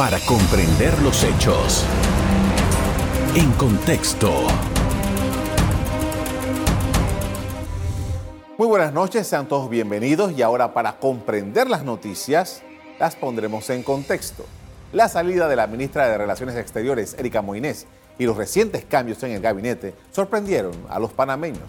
para comprender los hechos. En contexto. Muy buenas noches, sean todos bienvenidos y ahora para comprender las noticias las pondremos en contexto. La salida de la ministra de Relaciones Exteriores, Erika Moinés, y los recientes cambios en el gabinete sorprendieron a los panameños.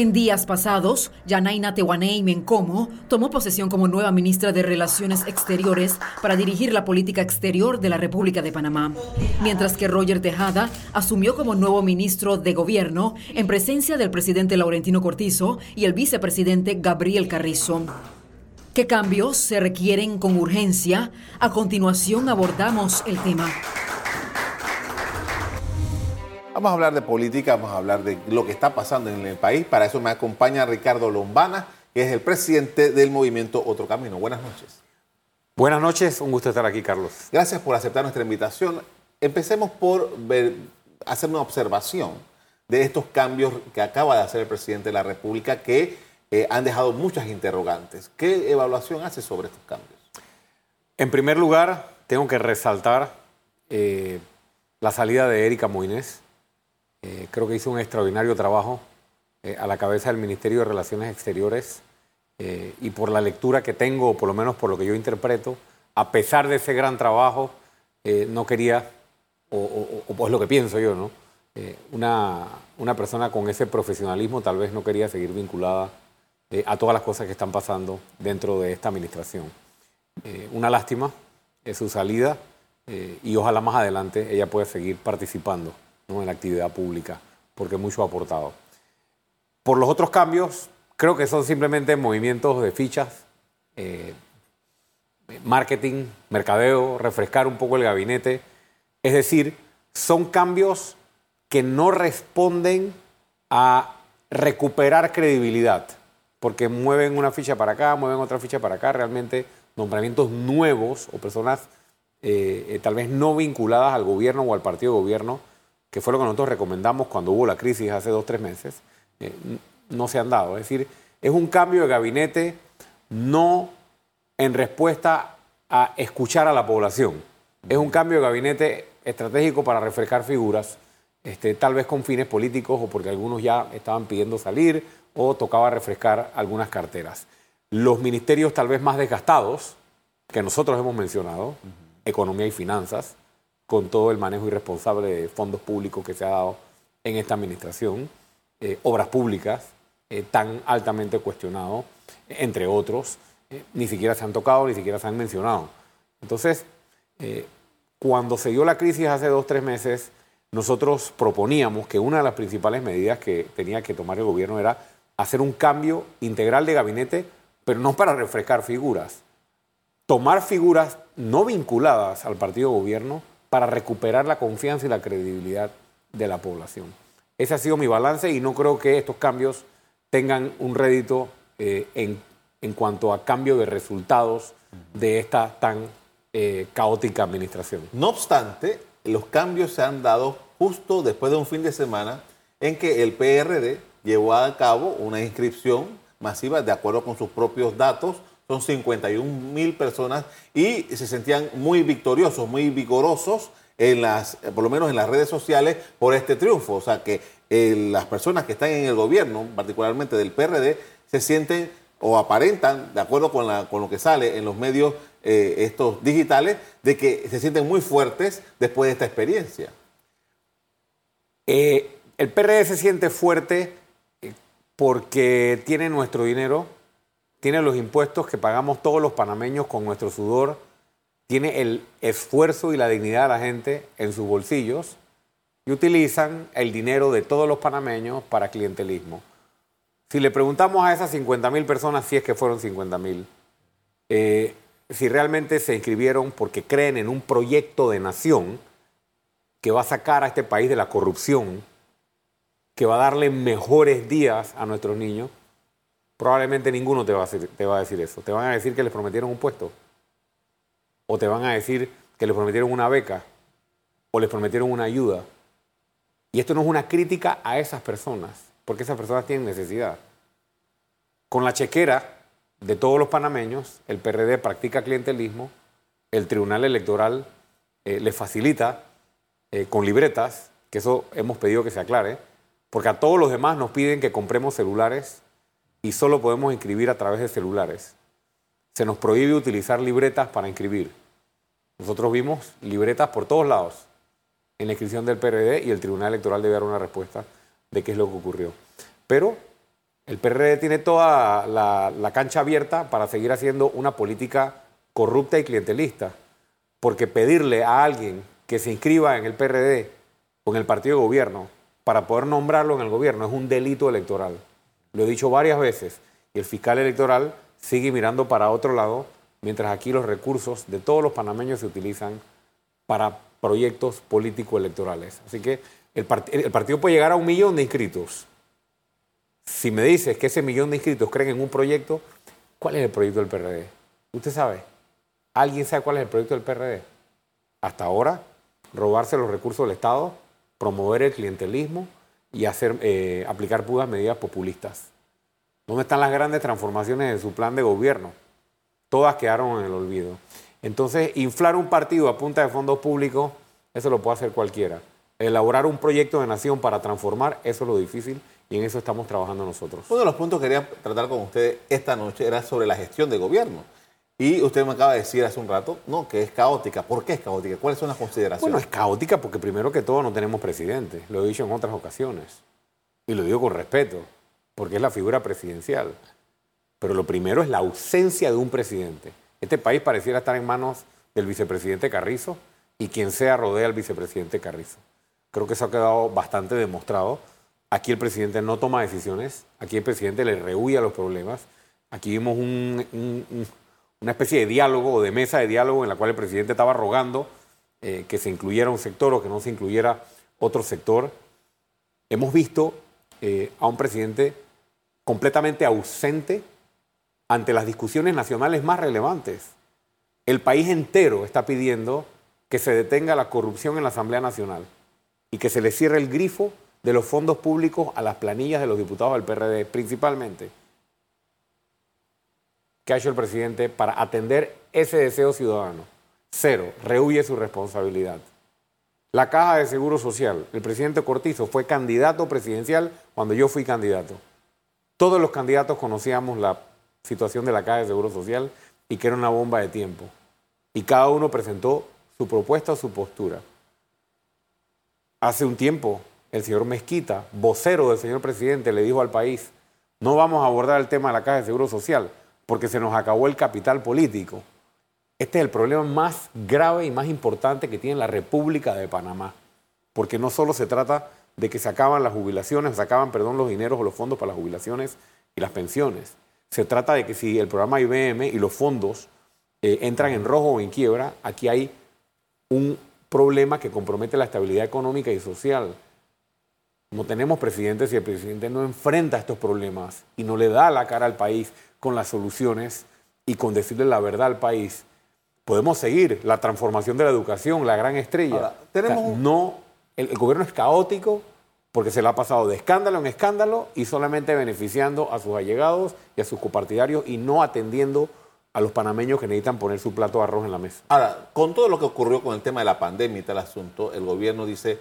En días pasados, Yanaina Tehuanei Mencomo tomó posesión como nueva ministra de Relaciones Exteriores para dirigir la política exterior de la República de Panamá, mientras que Roger Tejada asumió como nuevo ministro de Gobierno en presencia del presidente Laurentino Cortizo y el vicepresidente Gabriel Carrizo. ¿Qué cambios se requieren con urgencia? A continuación abordamos el tema. Vamos a hablar de política, vamos a hablar de lo que está pasando en el país. Para eso me acompaña Ricardo Lombana, que es el presidente del movimiento Otro Camino. Buenas noches. Buenas noches, un gusto estar aquí, Carlos. Gracias por aceptar nuestra invitación. Empecemos por ver, hacer una observación de estos cambios que acaba de hacer el presidente de la República que eh, han dejado muchas interrogantes. ¿Qué evaluación hace sobre estos cambios? En primer lugar, tengo que resaltar eh, la salida de Erika Moines, eh, creo que hizo un extraordinario trabajo eh, a la cabeza del Ministerio de Relaciones Exteriores eh, y por la lectura que tengo, o por lo menos por lo que yo interpreto, a pesar de ese gran trabajo, no quería, o, o, es lo que pienso yo, ¿no? una, una persona con ese profesionalismo tal vez no quería seguir vinculada a todas las cosas que están pasando dentro de esta administración. una lástima es su salida y ojalá más adelante ella pueda seguir participando en la actividad pública, porque mucho ha aportado. Por los otros cambios, creo que son simplemente movimientos de fichas, eh, marketing, mercadeo, refrescar un poco el gabinete. Es decir, son cambios que no responden a recuperar credibilidad, porque mueven una ficha para acá, mueven otra ficha para acá, realmente nombramientos nuevos o personas eh, eh, tal vez no vinculadas al gobierno o al partido de gobierno que fue lo que nosotros recomendamos cuando hubo la crisis hace dos tres meses, eh, no se han dado. Es decir, es un cambio de gabinete no en respuesta a escuchar a la población. Es un cambio de gabinete estratégico para refrescar figuras, este, tal vez con fines políticos o porque algunos ya estaban pidiendo salir o tocaba refrescar algunas carteras. Los ministerios tal vez más desgastados, que nosotros hemos mencionado, economía y finanzas, con todo el manejo irresponsable de fondos públicos que se ha dado en esta administración, eh, obras públicas eh, tan altamente cuestionado, entre otros, eh, ni siquiera se han tocado, ni siquiera se han mencionado. Entonces, cuando se dio la crisis hace dos, tres meses, nosotros proponíamos que una de las principales medidas que tenía que tomar el gobierno era hacer un cambio integral de gabinete, pero no para refrescar figuras, tomar figuras no vinculadas al partido gobierno para recuperar la confianza y la credibilidad de la población. Ese ha sido mi balance y no creo que estos cambios tengan un rédito eh, en, en, cuanto a cambio de resultados de esta tan eh, caótica administración. No obstante, los cambios se han dado justo después de un fin de semana en que el PRD llevó a cabo una inscripción masiva de acuerdo con sus propios datos son 51 mil personas y se sentían muy victoriosos, muy vigorosos en las, por lo menos en las redes sociales por este triunfo. O sea que eh, las personas que están en el gobierno, particularmente del PRD, se sienten o aparentan, de acuerdo con, lo que sale en los medios eh, estos digitales, de que se sienten muy fuertes después de esta experiencia. Eh, el PRD se siente fuerte porque tiene nuestro dinero, tiene los impuestos que pagamos todos los panameños con nuestro sudor, tiene el esfuerzo y la dignidad de la gente en sus bolsillos y utilizan el dinero de todos los panameños para clientelismo. Si le preguntamos a esas 50 mil personas, si es que fueron 50 mil, eh, si realmente se inscribieron porque creen en un proyecto de nación que va a sacar a este país de la corrupción, que va a darle mejores días a nuestros niños, probablemente ninguno te va, a decir, te eso. Te van a decir que les prometieron un puesto. O te van a decir que les prometieron una beca. O les prometieron una ayuda. Y esto no es una crítica a esas personas, porque esas personas tienen necesidad. Con la chequera de todos los panameños, el PRD practica clientelismo, el Tribunal Electoral eh, le facilita eh, con libretas, que eso hemos pedido que se aclare, porque a todos los demás nos piden que compremos celulares y solo podemos inscribir a través de celulares. Se nos prohíbe utilizar libretas para inscribir. Nosotros vimos libretas por todos lados en la inscripción del PRD y el Tribunal Electoral debe dar una respuesta de qué es lo que ocurrió. Pero el PRD tiene toda la, cancha abierta para seguir haciendo una política corrupta y clientelista, porque pedirle a alguien que se inscriba en el PRD o en el partido de gobierno para poder nombrarlo en el gobierno es un delito electoral. Lo he dicho varias veces y el fiscal electoral sigue mirando para otro lado, mientras aquí los recursos de todos los panameños se utilizan para proyectos político-electorales. Así que el, el partido puede llegar a un millón de inscritos, si me dices que ese millón de inscritos creen en un proyecto, ¿cuál es el proyecto del PRD? ¿Usted sabe? ¿Alguien sabe cuál es el proyecto del PRD? Hasta ahora, robarse los recursos del Estado, promover el clientelismo y hacer, eh, aplicar puras medidas populistas. ¿Dónde están las grandes transformaciones de su plan de gobierno? Todas quedaron en el olvido. Entonces, inflar un partido a punta de fondos públicos, eso lo puede hacer cualquiera. Elaborar un proyecto de nación para transformar, eso es lo difícil y en eso estamos trabajando nosotros. Uno de los puntos que quería tratar con usted esta noche era sobre la gestión de gobierno. Y usted me acaba de decir hace un rato, no, que es caótica. ¿Por qué es caótica? ¿Cuáles son las consideraciones? Bueno, es caótica porque primero que todo no tenemos presidente. Lo he dicho en otras ocasiones. Y lo digo con respeto, porque es la figura presidencial. Pero lo primero es la ausencia de un presidente. Este país pareciera estar en manos del vicepresidente Carrizo y quien sea rodea al vicepresidente Carrizo. Creo que eso ha quedado bastante demostrado Aquí el presidente no toma decisiones, aquí el presidente le rehuye a los problemas. Aquí vimos una especie de diálogo o de mesa de diálogo en la cual el presidente estaba rogando eh, que se incluyera un sector o que no se incluyera otro sector. Hemos visto eh, a un presidente completamente ausente ante las discusiones nacionales más relevantes. El país entero está pidiendo que se detenga la corrupción en la Asamblea Nacional y que se le cierre el grifo de los fondos públicos a las planillas de los diputados del PRD, principalmente. ¿Qué ha hecho el presidente para atender ese deseo ciudadano? Cero, rehuye su responsabilidad. La Caja de Seguro Social, el presidente Cortizo fue candidato presidencial cuando yo fui candidato. Todos los candidatos conocíamos la situación de la Caja de Seguro Social y que era una bomba de tiempo. Y cada uno presentó su propuesta o su postura. Hace un tiempo el señor Mezquita, vocero del señor presidente, le dijo al país, no vamos a abordar el tema de la Caja de Seguro Social porque se nos acabó el capital político. Este es el problema más grave y más importante que tiene la República de Panamá, porque no solo se trata de que se acaban las jubilaciones, se acaban, perdón, los dineros o los fondos para las jubilaciones y las pensiones. Se trata de que si el programa IBM y los fondos eh, entran en rojo o en quiebra, aquí hay un problema que compromete la estabilidad económica y social no tenemos presidente si el presidente no enfrenta estos problemas y no le da la cara al país con las soluciones y con decirle la verdad al país. Podemos seguir la transformación de la educación, la gran estrella. tenemos no, el, gobierno es caótico porque se le ha pasado de escándalo en escándalo y solamente beneficiando a sus allegados y a sus copartidarios y no atendiendo a los panameños que necesitan poner su plato de arroz en la mesa. Ahora, con todo lo que ocurrió con el tema de la pandemia y tal asunto, el gobierno dice,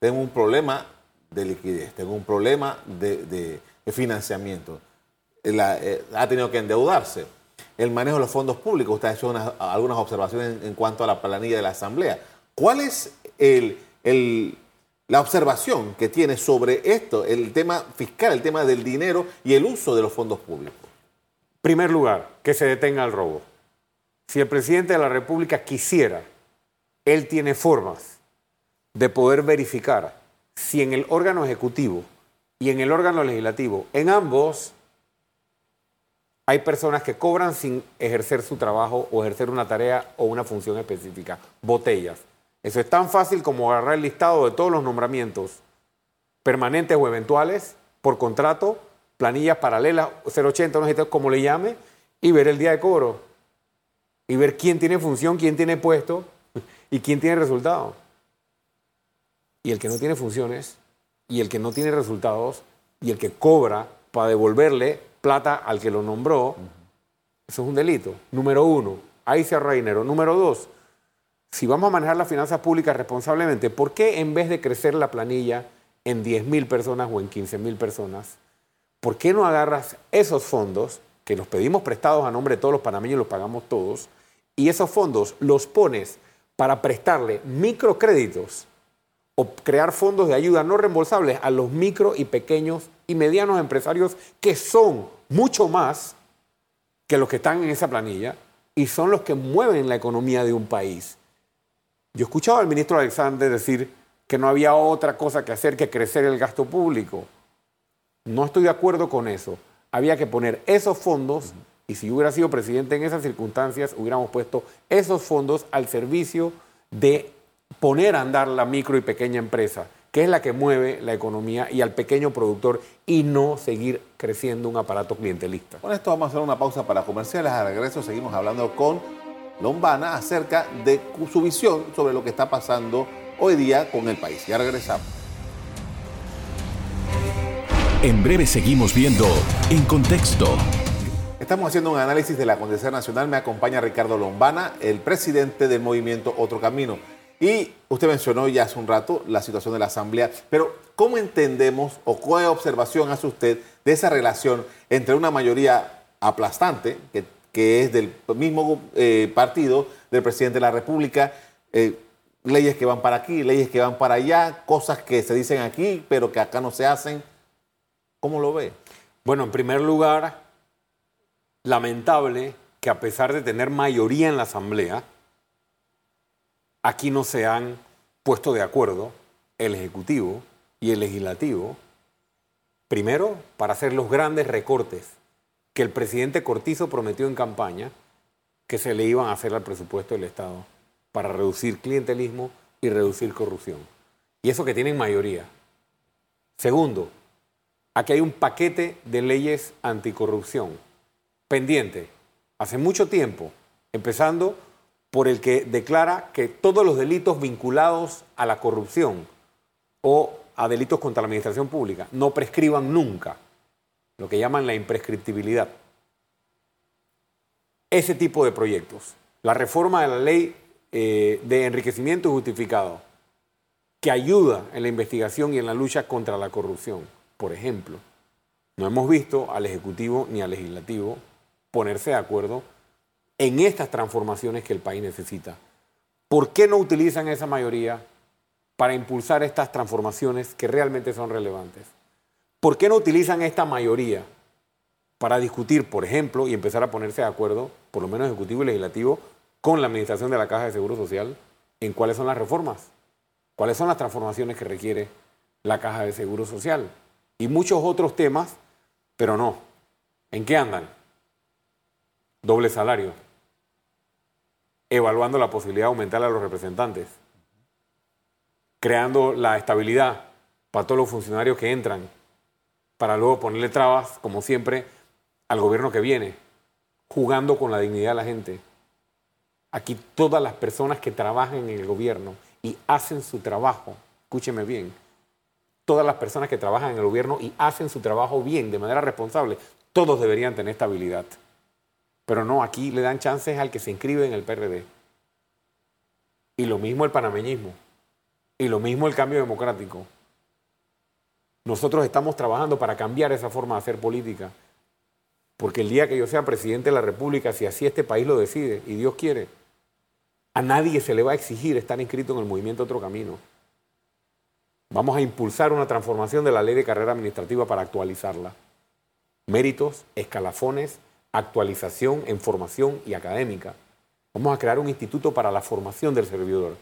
tengo un problema de liquidez, tengo un problema de, financiamiento. Eh, ha tenido que endeudarse. El manejo de los fondos públicos, usted ha hecho algunas observaciones en, cuanto a la planilla de la Asamblea. ¿Cuál es la observación que tiene sobre esto, el tema fiscal, el tema del dinero y el uso de los fondos públicos? Primer lugar, que se detenga el robo. Si el presidente de la República quisiera, él tiene formas de poder verificar si en el órgano ejecutivo y en el órgano legislativo, en ambos, hay personas que cobran sin ejercer su trabajo o ejercer una tarea o una función específica, botellas. Eso es tan fácil como agarrar el listado de todos los nombramientos permanentes o eventuales por contrato, planillas paralelas, 080, no sé como le llame, y ver el día de cobro. Y ver quién tiene función, quién tiene puesto y quién tiene resultado. Y el que no tiene funciones, y el que no tiene resultados, y el que cobra para devolverle plata al que lo nombró, Eso es un delito. Número uno, ahí se ahorra dinero. Número dos, si vamos a manejar las finanzas públicas responsablemente, ¿por qué en vez de crecer la planilla en 10 mil personas o en 15 mil personas, ¿por qué no agarras esos fondos que los pedimos prestados a nombre de todos los panameños y los pagamos todos, y esos fondos los pones para prestarle microcréditos o crear fondos de ayuda no reembolsables a los micro y pequeños y medianos empresarios que son mucho más que los que están en esa planilla y son los que mueven la economía de un país. Yo escuchaba al ministro Alexander decir que no había otra cosa que hacer que crecer el gasto público. No estoy de acuerdo con eso. Había que poner esos fondos, y si hubiera sido presidente en esas circunstancias, hubiéramos puesto esos fondos al servicio de poner a andar la micro y pequeña empresa, que es la que mueve la economía y al pequeño productor, y no seguir creciendo un aparato clientelista. Con esto vamos a hacer una pausa para comerciales. Al regreso seguimos hablando con Lombana acerca de su visión sobre lo que está pasando hoy día con el país. Ya regresamos. En breve seguimos viendo En Contexto. Estamos haciendo un análisis de la acontecer nacional. Me acompaña Ricardo Lombana, el presidente del movimiento Otro Camino. Y usted mencionó ya hace un rato la situación de la Asamblea, pero ¿cómo entendemos o qué observación hace usted de esa relación entre una mayoría aplastante, que que es del mismo eh, partido del presidente de la República, eh, leyes que van para aquí, leyes que van para allá, cosas que se dicen aquí, pero que acá no se hacen. ¿Cómo lo ve? Bueno, en primer lugar, lamentable que a pesar de tener mayoría en la Asamblea, aquí no se han puesto de acuerdo el Ejecutivo y el Legislativo, primero, para hacer los grandes recortes que el presidente Cortizo prometió en campaña que se le iban a hacer al presupuesto del Estado para reducir clientelismo y reducir corrupción. Y eso que tienen mayoría. Segundo, aquí hay un paquete de leyes anticorrupción pendiente hace mucho tiempo, empezando por el que declara que todos los delitos vinculados a la corrupción o a delitos contra la administración pública no prescriban nunca lo que llaman la imprescriptibilidad. Ese tipo de proyectos, la reforma de la ley eh, de enriquecimiento justificado, que ayuda en la investigación y en la lucha contra la corrupción, por ejemplo, no hemos visto al Ejecutivo ni al Legislativo ponerse de acuerdo en estas transformaciones que el país necesita. ¿Por qué no utilizan esa mayoría para impulsar estas transformaciones que realmente son relevantes? ¿Por qué no utilizan esta mayoría para discutir, por ejemplo, y empezar a ponerse de acuerdo, por lo menos ejecutivo y legislativo, con la administración de la Caja de Seguro Social en cuáles son las reformas, cuáles son las transformaciones que requiere la Caja de Seguro Social y muchos otros temas, pero no. ¿En qué andan? Doble salario, evaluando la posibilidad de aumentar a los representantes, creando la estabilidad para todos los funcionarios que entran para luego ponerle trabas, como siempre, al gobierno que viene, jugando con la dignidad de la gente. Aquí todas las personas que trabajan en el gobierno y hacen su trabajo, escúcheme bien, todas las personas que trabajan en el gobierno y hacen su trabajo bien, de manera responsable, todos deberían tener estabilidad. Pero no, aquí le dan chances al que se inscribe en el PRD. Y lo mismo el panameñismo. Y lo mismo el cambio democrático. Nosotros estamos trabajando para cambiar esa forma de hacer política. Porque el día que yo sea presidente de la República, si así este país lo decide y Dios quiere, a nadie se le va a exigir estar inscrito en el movimiento Otro Camino. Vamos a impulsar una transformación de la ley de carrera administrativa para actualizarla. Méritos, escalafones, actualización en formación y académica. Vamos a crear un instituto para la formación del servidor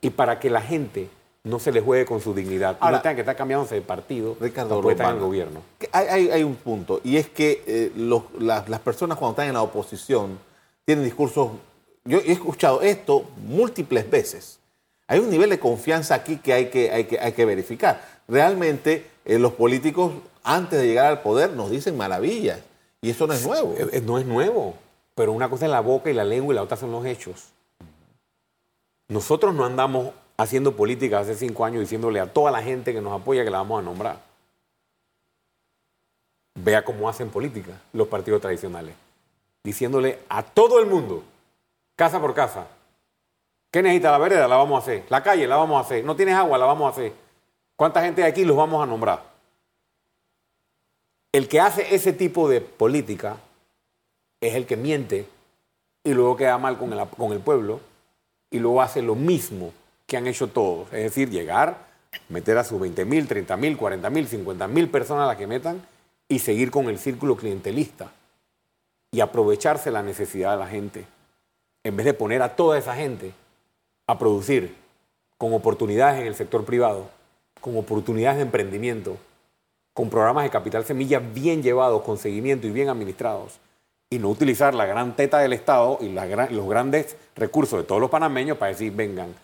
y para que la gente no se le juegue con su dignidad. Ahora, no tenga que estar cambiándose de partido Ricardo estar en el gobierno. Hay, hay, un punto, y es que eh, las, personas cuando están en la oposición tienen discursos... Yo he escuchado esto múltiples veces. Hay un nivel de confianza aquí que hay que, hay que, hay que verificar. Realmente eh, los políticos antes de llegar al poder nos dicen maravillas, y eso no es nuevo. Eh, no es nuevo, pero una cosa es la boca y la lengua y la otra son los hechos. Nosotros no andamos haciendo política hace cinco años diciéndole a toda la gente que nos apoya que la vamos a nombrar. Vea cómo hacen política los partidos tradicionales. diciéndole a todo el mundo, casa por casa, ¿qué necesita la vereda? La vamos a hacer. La calle la vamos a hacer. No tienes agua, la vamos a hacer. ¿Cuánta gente hay aquí? Los vamos a nombrar. El que hace ese tipo de política es el que miente y luego queda mal con el, pueblo y luego hace lo mismo que han hecho todos. Es decir, llegar, meter a sus 20 mil, 30 mil, 40 mil, 50 mil personas a las que metan y seguir con el círculo clientelista y aprovecharse la necesidad de la gente, en vez de poner a toda esa gente a producir con oportunidades en el sector privado, con oportunidades de emprendimiento, con programas de capital semilla bien llevados, con seguimiento y bien administrados, y no utilizar la gran teta del Estado y los grandes recursos de todos los panameños para decir, vengan.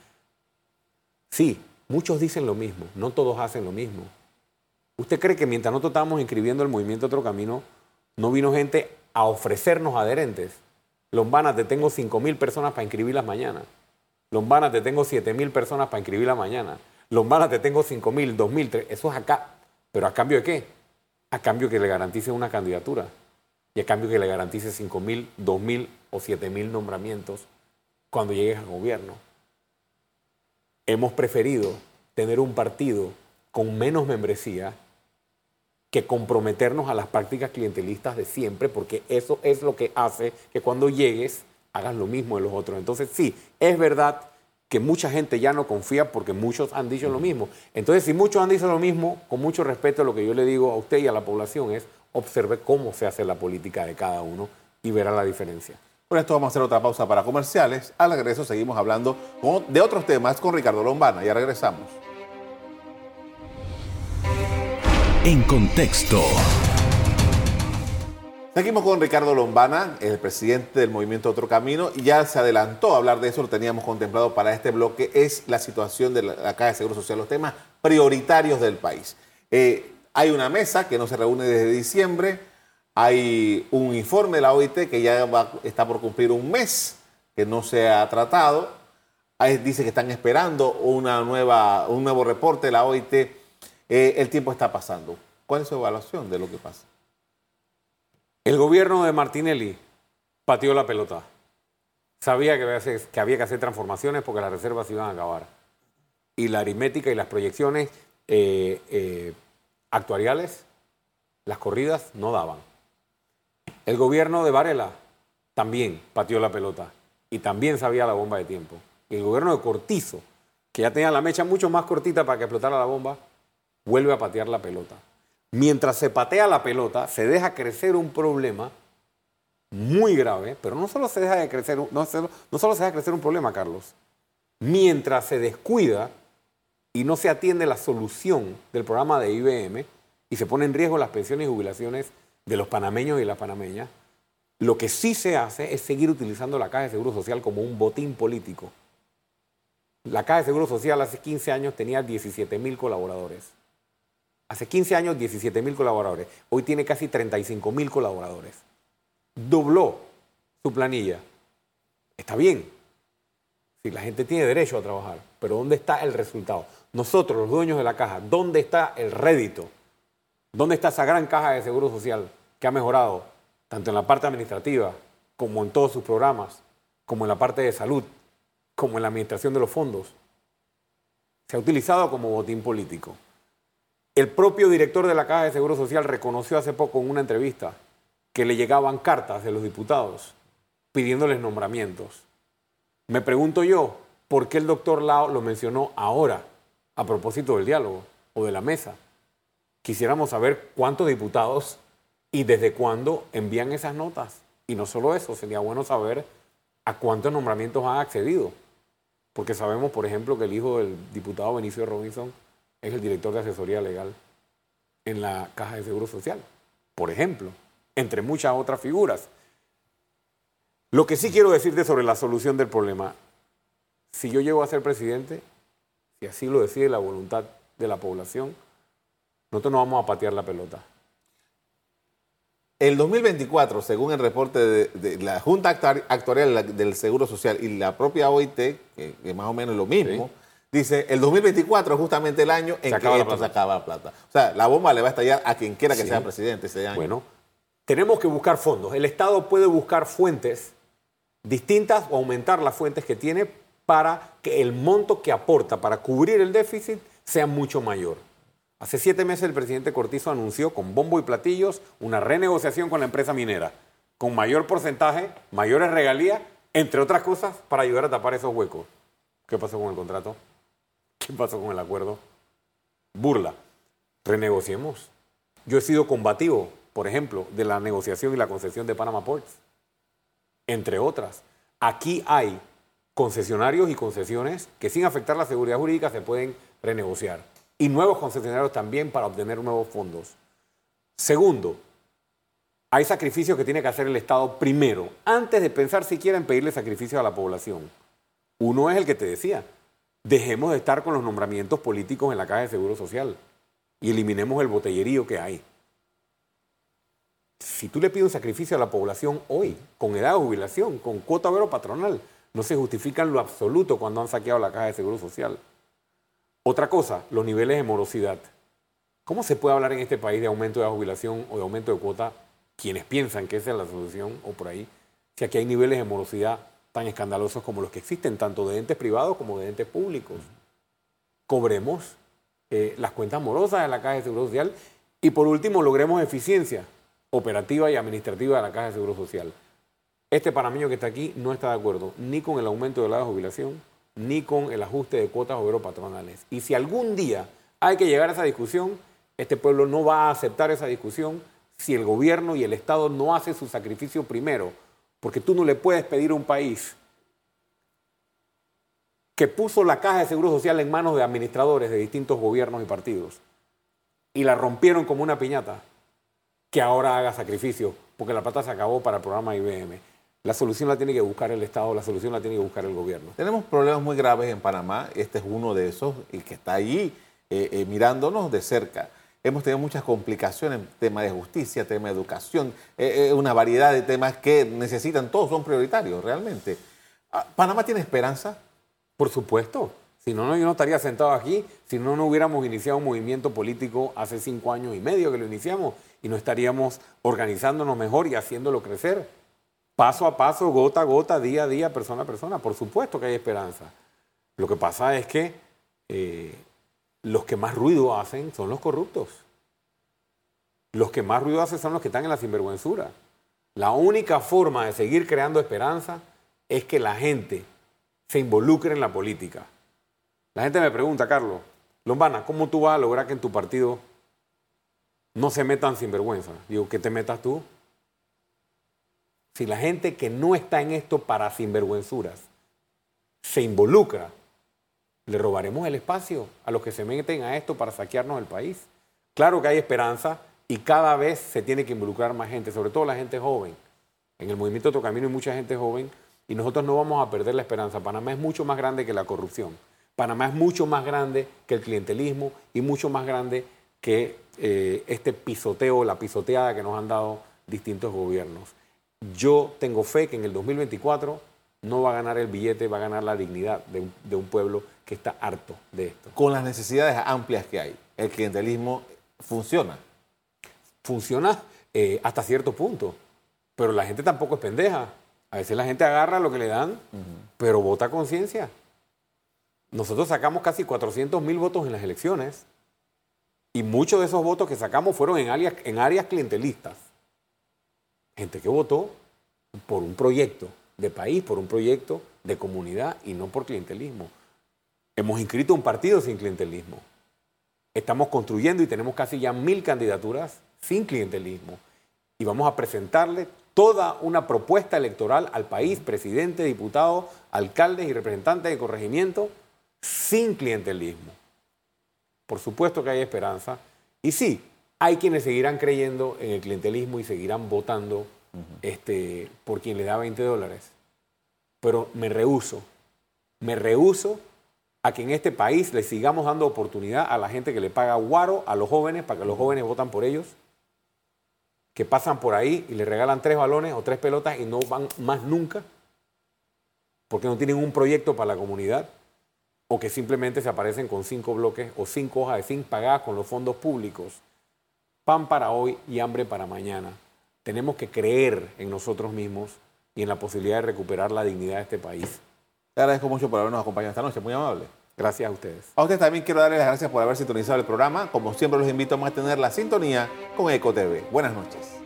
Sí, muchos dicen lo mismo, no todos hacen lo mismo. ¿Usted cree que mientras nosotros estábamos inscribiendo el movimiento Otro Camino, no vino gente a ofrecernos adherentes? Lombana, te tengo 5 mil personas para inscribirlas mañana. Lombana, te tengo 7 mil personas para inscribirlas mañana. Lombana, te tengo 5 mil, 2 mil, eso es acá. ¿Pero a cambio de qué? A cambio que le garantice una candidatura y a cambio que le garantice 5 mil, 2 mil o 7 mil nombramientos cuando llegues al gobierno. Hemos preferido tener un partido con menos membresía que comprometernos a las prácticas clientelistas de siempre, porque eso es lo que hace que cuando llegues hagas lo mismo de los otros. Entonces sí, es verdad que mucha gente ya no confía porque muchos han dicho lo mismo. Entonces, si muchos han dicho lo mismo, con mucho respeto, lo que yo le digo a usted y a la población es, observe cómo se hace la política de cada uno y verá la diferencia. Por esto vamos a hacer otra pausa para comerciales. Al regreso seguimos hablando de otros temas con Ricardo Lombana. Ya regresamos. En contexto. Seguimos con Ricardo Lombana, el presidente del movimiento Otro Camino, y ya se adelantó a hablar de eso, lo teníamos contemplado para este bloque, es la situación de la, Caja de Seguro Social, los temas prioritarios del país. Eh, hay una mesa que no se reúne desde diciembre, hay un informe de la OIT que ya está por cumplir un mes que no se ha tratado. dice que están esperando una nueva, un nuevo reporte de la OIT. Eh, el tiempo está pasando. ¿Cuál es su evaluación de lo que pasa? El gobierno de Martinelli pateó la pelota. Sabía que había, que hacer transformaciones porque las reservas iban a acabar. Y la aritmética y las proyecciones eh, eh, actuariales, las corridas no daban. El gobierno de Varela también pateó la pelota y también sabía la bomba de tiempo. Y el gobierno de Cortizo, que ya tenía la mecha mucho más cortita para que explotara la bomba, vuelve a patear la pelota. Mientras se patea la pelota, se deja crecer un problema muy grave, pero no solo se deja de crecer, no, solo se deja crecer un problema, Carlos. Mientras se descuida y no se atiende la solución del programa de IBM y se pone en riesgo las pensiones y jubilaciones de los panameños y las panameñas, lo que sí se hace es seguir utilizando la Caja de Seguro Social como un botín político. La Caja de Seguro Social hace 15 años tenía 17 mil colaboradores. Hace 15 años 17 mil colaboradores. Hoy tiene casi 35 mil colaboradores. Dobló su planilla. Está bien. Si la gente tiene derecho a trabajar, pero ¿dónde está el resultado? nosotros, los dueños de la caja, ¿dónde está el rédito? ¿Dónde está esa gran caja de seguro social que ha mejorado tanto en la parte administrativa como en todos sus programas, como en la parte de salud, como en la administración de los fondos? Se ha utilizado como botín político. El propio director de la Caja de Seguro Social reconoció hace poco en una entrevista que le llegaban cartas de los diputados pidiéndoles nombramientos. Me pregunto yo, ¿por qué el doctor Lao lo mencionó ahora? a propósito del diálogo o de la mesa. Quisiéramos saber cuántos diputados y desde cuándo envían esas notas. Y no solo eso, sería bueno saber a cuántos nombramientos han accedido. Porque sabemos, por ejemplo, que el hijo del diputado Benicio Robinson es el director de asesoría legal en la Caja de Seguro Social. Por ejemplo, entre muchas otras figuras. Lo que sí quiero decirte sobre la solución del problema, si yo llego a ser presidente, y así lo decide la voluntad de la población, nosotros no vamos a patear la pelota. El 2024, según el reporte de, la Junta Actuarial del Seguro Social y la propia OIT, que, es más o menos lo mismo, dice, el 2024 es justamente el año en que esto se acaba la plata. O sea, la bomba le va a estallar a quien quiera que sea presidente ese año. Bueno, tenemos que buscar fondos. El Estado puede buscar fuentes distintas o aumentar las fuentes que tiene para que el monto que aporta para cubrir el déficit sea mucho mayor. Hace siete meses el presidente Cortizo anunció con bombo y platillos una renegociación con la empresa minera, con mayor porcentaje, mayores regalías, entre otras cosas, para ayudar a tapar esos huecos. ¿Qué pasó con el contrato? ¿Qué pasó con el acuerdo? Burla. Renegociemos. Yo he sido combativo, por ejemplo, de la negociación y la concesión de Panama Ports, entre otras. Aquí hay concesionarios y concesiones que sin afectar la seguridad jurídica se pueden renegociar. Y nuevos concesionarios también para obtener nuevos fondos. Segundo, hay sacrificios que tiene que hacer el Estado primero, antes de pensar siquiera en pedirle sacrificios a la población. Uno es el que te decía, dejemos de estar con los nombramientos políticos en la Caja de Seguro Social y eliminemos el botellerío que hay. Si tú le pides un sacrificio a la población hoy, con edad de jubilación, con cuota obrero patronal, no se justifica en lo absoluto cuando han saqueado la Caja de Seguro Social. Otra cosa, los niveles de morosidad. ¿Cómo se puede hablar en este país de aumento de la jubilación o de aumento de cuota quienes piensan que esa es la solución o por ahí, si aquí hay niveles de morosidad tan escandalosos como los que existen, tanto de entes privados como de entes públicos? Cobremos eh, las cuentas morosas de la Caja de Seguro Social y por último logremos eficiencia operativa y administrativa de la Caja de Seguro Social. Este panameño que está aquí no está de acuerdo ni con el aumento de la jubilación ni con el ajuste de cuotas obrero patronales. Y si algún día hay que llegar a esa discusión, este pueblo no va a aceptar esa discusión si el gobierno y el Estado no hacen su sacrificio primero, porque tú no le puedes pedir a un país que puso la caja de seguro social en manos de administradores de distintos gobiernos y partidos y la rompieron como una piñata, que ahora haga sacrificio, porque la plata se acabó para el programa IBM. La solución la tiene que buscar el Estado, la solución la tiene que buscar el gobierno. Tenemos problemas muy graves en Panamá, este es uno de esos, el que está allí eh, eh, mirándonos de cerca. Hemos tenido muchas complicaciones en tema de justicia, tema de educación, eh, una variedad de temas que necesitan, todos son prioritarios realmente. Ah, ¿Panamá tiene esperanza? Por supuesto. Si no, yo no estaría sentado aquí, si no, no hubiéramos iniciado un movimiento político hace cinco años y medio que lo iniciamos y no estaríamos organizándonos mejor y haciéndolo crecer. Paso a paso, gota a gota, día a día, persona a persona. Por supuesto que hay esperanza. Lo que pasa es que eh, los que más ruido hacen son los corruptos. Los que más ruido hacen son los que están en la sinvergüenzura. La única forma de seguir creando esperanza es que la gente se involucre en la política. La gente me pregunta, Carlos, Lombana, ¿cómo tú vas a lograr que en tu partido no se metan sinvergüenza? Digo, ¿qué te metas tú? Si la gente que no está en esto para sinvergüenzuras se involucra, le robaremos el espacio a los que se meten a esto para saquearnos el país. Claro que hay esperanza y cada vez se tiene que involucrar más gente, sobre todo la gente joven. En el movimiento Otro Camino hay mucha gente joven y nosotros no vamos a perder la esperanza. Panamá es mucho más grande que la corrupción. Panamá es mucho más grande que el clientelismo y mucho más grande que eh, este pisoteo, la pisoteada que nos han dado distintos gobiernos. Yo tengo fe que en el 2024 no va a ganar el billete, va a ganar la dignidad de un, de un pueblo que está harto de esto. Con las necesidades amplias que hay, el clientelismo funciona. Funciona eh, hasta cierto punto, pero la gente tampoco es pendeja. A veces la gente agarra lo que le dan, pero vota conciencia. Nosotros sacamos casi 400 mil votos en las elecciones y muchos de esos votos que sacamos fueron en áreas, en áreas clientelistas. Gente que votó por un proyecto de país, por un proyecto de comunidad y no por clientelismo. Hemos inscrito un partido sin clientelismo. Estamos construyendo y tenemos casi ya mil candidaturas sin clientelismo. Y vamos a presentarle toda una propuesta electoral al país, presidente, diputado, alcaldes y representantes de corregimiento, sin clientelismo. Por supuesto que hay esperanza. Y sí, hay quienes seguirán creyendo en el clientelismo y seguirán votando este, por quien le da 20 dólares. Pero me rehuso, me rehuso a que en este país le sigamos dando oportunidad a la gente que le paga guaro a los jóvenes para que los jóvenes votan por ellos, que pasan por ahí y le regalan tres balones o tres pelotas y no van más nunca, porque no tienen un proyecto para la comunidad, o que simplemente se aparecen con cinco bloques o cinco hojas de zinc pagadas con los fondos públicos. Pan para hoy y hambre para mañana. tenemos que creer en nosotros mismos y en la posibilidad de recuperar la dignidad de este país. Te agradezco mucho por habernos acompañado esta noche, muy amable. Gracias a ustedes. A ustedes también quiero darles las gracias por haber sintonizado el programa. Como siempre los invito a mantener la sintonía con EcoTV. Buenas noches.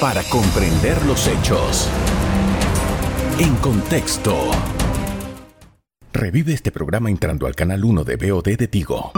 Para comprender los hechos. En contexto. Revive este programa entrando al canal 1 de BOD de Tigo.